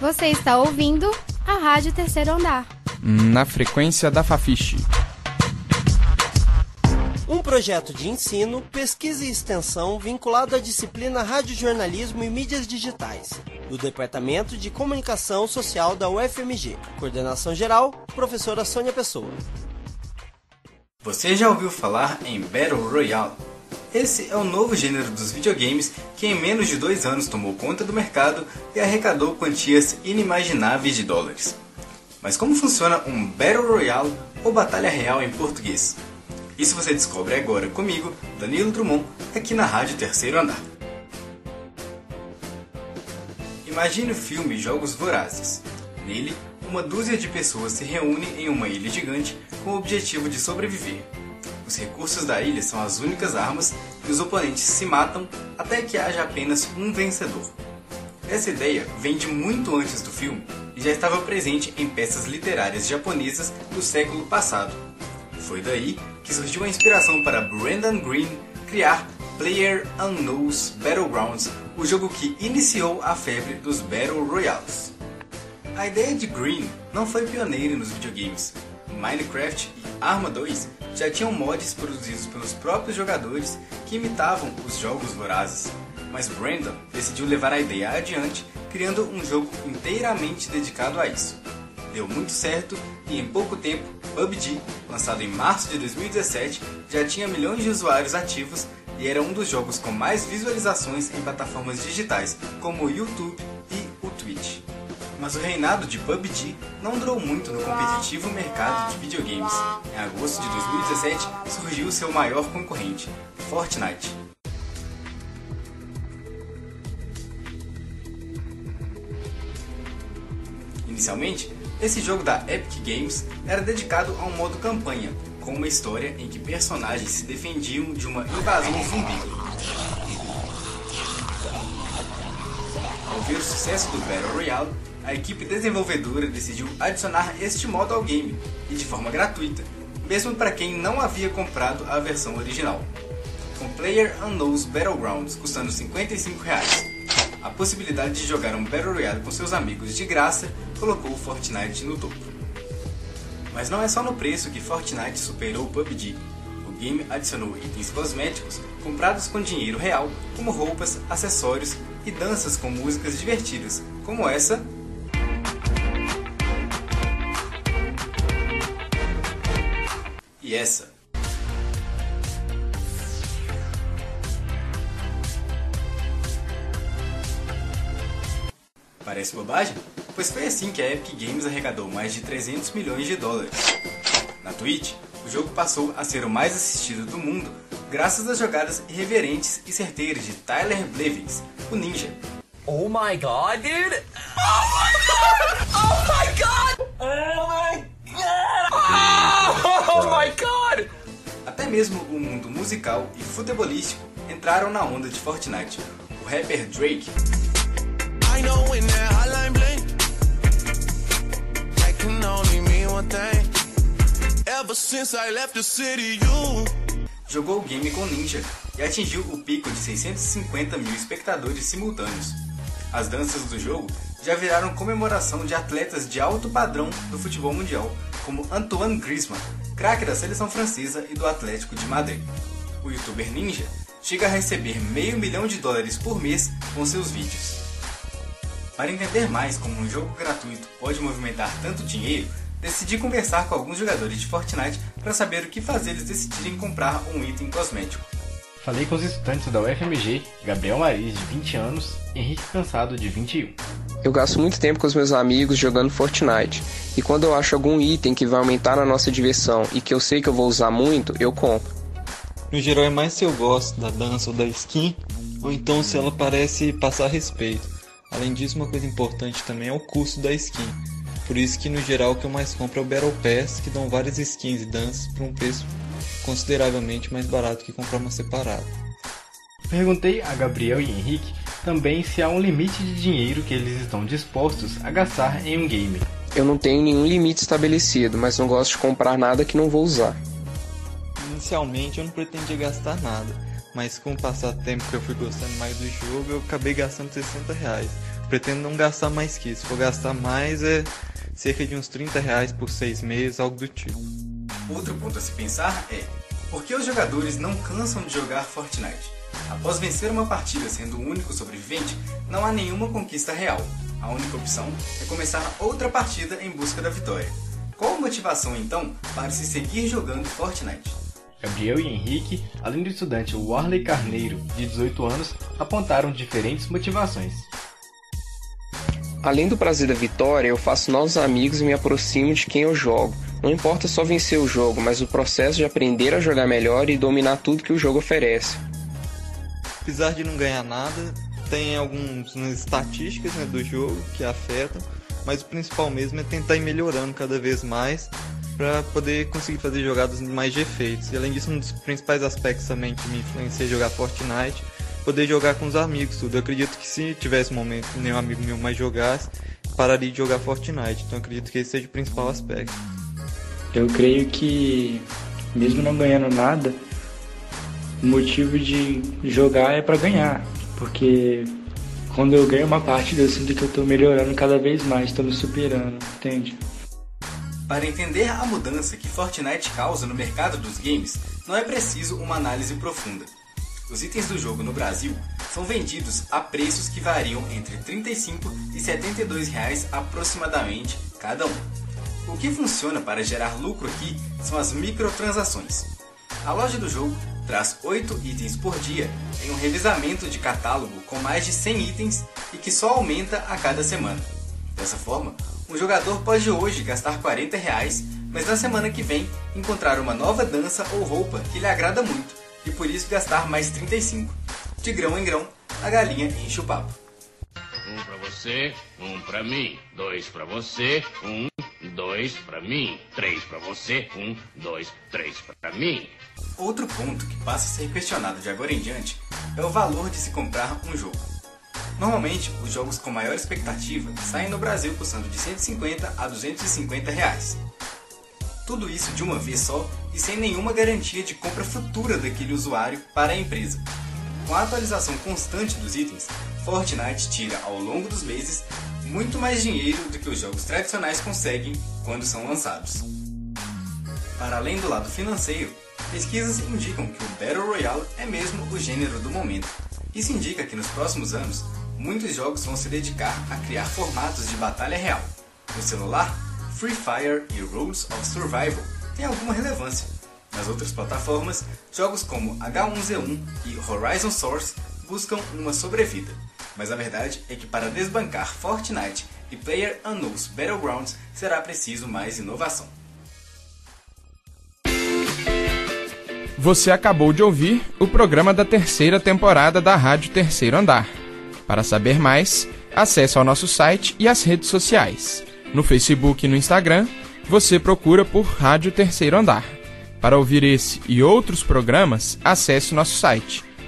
Você está ouvindo a Rádio Terceiro Andar. Na frequência da Fafiche. Um projeto de ensino, pesquisa e extensão vinculado à disciplina Radiojornalismo e Mídias Digitais, do Departamento de Comunicação Social da UFMG. Coordenação geral, professora Sônia Pessoa. Você já ouviu falar em Battle Royale? Esse é o novo gênero dos videogames que em menos de dois anos tomou conta do mercado e arrecadou quantias inimagináveis de dólares. Mas como funciona um Battle Royale ou Batalha Real em português? Isso você descobre agora comigo, Danilo Drummond, aqui na Rádio Terceiro Andar. Imagine o filme Jogos Vorazes. Nele, uma dúzia de pessoas se reúnem em uma ilha gigante com o objetivo de sobreviver. Os recursos da ilha são as únicas armas e os oponentes se matam até que haja apenas um vencedor. Essa ideia vem de muito antes do filme e já estava presente em peças literárias japonesas do século passado. Foi daí que surgiu a inspiração para Brandon Green criar Player Unknown's Battlegrounds, o jogo que iniciou a febre dos Battle Royales. A ideia de Green não foi pioneira nos videogames. Minecraft Arma 2 já tinham mods produzidos pelos próprios jogadores que imitavam os jogos vorazes, mas Brandon decidiu levar a ideia adiante, criando um jogo inteiramente dedicado a isso. Deu muito certo e em pouco tempo, PUBG, lançado em março de 2017, já tinha milhões de usuários ativos e era um dos jogos com mais visualizações em plataformas digitais, como o YouTube e o Twitch. Mas o reinado de PUBG não durou muito no competitivo mercado de videogames. Em agosto de 2017 surgiu seu maior concorrente, Fortnite. Inicialmente, esse jogo da Epic Games era dedicado a um modo campanha, com uma história em que personagens se defendiam de uma invasão zumbi. Ao ver o sucesso do Battle Royale, a equipe desenvolvedora decidiu adicionar este modo ao game, e de forma gratuita, mesmo para quem não havia comprado a versão original. Com Player Unknown's Battlegrounds custando 55 reais, a possibilidade de jogar um Battle Royale com seus amigos de graça colocou o Fortnite no topo. Mas não é só no preço que Fortnite superou o PUBG. O game adicionou itens cosméticos comprados com dinheiro real, como roupas, acessórios e danças com músicas divertidas, como essa e essa. Parece bobagem? Pois foi assim que a Epic Games arrecadou mais de 300 milhões de dólares. Na Twitch, o jogo passou a ser o mais assistido do mundo graças às jogadas irreverentes e certeiras de Tyler Blevins, o ninja. Oh my god, dude! Oh my god! Mesmo o mundo musical e futebolístico entraram na onda de Fortnite. O rapper Drake jogou o game com Ninja e atingiu o pico de 650 mil espectadores simultâneos. As danças do jogo já viraram comemoração de atletas de alto padrão do futebol mundial, como Antoine Griezmann, craque da seleção francesa e do Atlético de Madrid. O youtuber Ninja chega a receber meio milhão de dólares por mês com seus vídeos. Para entender mais como um jogo gratuito pode movimentar tanto dinheiro, decidi conversar com alguns jogadores de Fortnite para saber o que faz eles decidirem comprar um item cosmético. Falei com os estudantes da UFMG, Gabriel Maris, de 20 anos, e Henrique Cansado, de 21. Eu gasto muito tempo com os meus amigos jogando Fortnite, e quando eu acho algum item que vai aumentar a nossa diversão e que eu sei que eu vou usar muito, eu compro. No geral é mais se eu gosto da dança ou da skin, ou então se ela parece passar respeito. Além disso, uma coisa importante também é o custo da skin. Por isso que no geral o que eu mais compro é o Battle Pass, que dão várias skins e danças por um preço consideravelmente mais barato que comprar uma separada. Perguntei a Gabriel e Henrique também se há um limite de dinheiro que eles estão dispostos a gastar em um game. Eu não tenho nenhum limite estabelecido, mas não gosto de comprar nada que não vou usar. Inicialmente eu não pretendia gastar nada, mas com o passar do tempo que eu fui gostando mais do jogo, eu acabei gastando 60 reais. pretendo não gastar mais que isso. Se for gastar mais, é cerca de uns 30 reais por seis meses, algo do tipo. Outro ponto a se pensar é por que os jogadores não cansam de jogar Fortnite? Após vencer uma partida sendo o único sobrevivente, não há nenhuma conquista real. A única opção é começar outra partida em busca da vitória. Qual a motivação então para se seguir jogando Fortnite? Gabriel e Henrique, além do estudante Warley Carneiro, de 18 anos, apontaram diferentes motivações. Além do prazer da vitória, eu faço novos amigos e me aproximo de quem eu jogo. Não importa só vencer o jogo, mas o processo de aprender a jogar melhor e dominar tudo que o jogo oferece. Apesar de não ganhar nada, tem algumas estatísticas né, do jogo que afetam, mas o principal mesmo é tentar ir melhorando cada vez mais para poder conseguir fazer jogadas mais de efeitos. E além disso, um dos principais aspectos também que me influencia jogar Fortnite, poder jogar com os amigos, tudo. Eu acredito que se tivesse momento nenhum amigo meu mais jogasse, pararia de jogar Fortnite. Então acredito que esse seja o principal aspecto. Eu creio que mesmo não ganhando nada, o motivo de jogar é para ganhar, porque quando eu ganho uma partida eu sinto que eu tô melhorando cada vez mais, tô me superando, entende? Para entender a mudança que Fortnite causa no mercado dos games, não é preciso uma análise profunda. Os itens do jogo no Brasil são vendidos a preços que variam entre R$ 35 e 72 reais aproximadamente cada um. O que funciona para gerar lucro aqui são as microtransações. A loja do jogo traz 8 itens por dia em um revezamento de catálogo com mais de 100 itens e que só aumenta a cada semana. Dessa forma, um jogador pode hoje gastar 40 reais, mas na semana que vem encontrar uma nova dança ou roupa que lhe agrada muito e por isso gastar mais 35. De grão em grão, a galinha enche o papo. Você, um pra mim, dois pra você, um, dois pra mim, três pra você, um, dois, três pra mim. Outro ponto que passa a ser questionado de agora em diante é o valor de se comprar um jogo. Normalmente, os jogos com maior expectativa saem no Brasil custando de 150 a 250 reais. Tudo isso de uma vez só e sem nenhuma garantia de compra futura daquele usuário para a empresa. Com a atualização constante dos itens, Fortnite tira ao longo dos meses muito mais dinheiro do que os jogos tradicionais conseguem quando são lançados. Para além do lado financeiro, pesquisas indicam que o Battle Royale é mesmo o gênero do momento. Isso indica que nos próximos anos muitos jogos vão se dedicar a criar formatos de batalha real. No celular, Free Fire e Rules of Survival têm alguma relevância. Nas outras plataformas, jogos como H1Z1 e Horizon Source buscam uma sobrevida. Mas a verdade é que para desbancar Fortnite e Player Unknown's Battlegrounds será preciso mais inovação. Você acabou de ouvir o programa da terceira temporada da Rádio Terceiro Andar. Para saber mais, acesse ao nosso site e as redes sociais. No Facebook e no Instagram, você procura por Rádio Terceiro Andar. Para ouvir esse e outros programas, acesse nosso site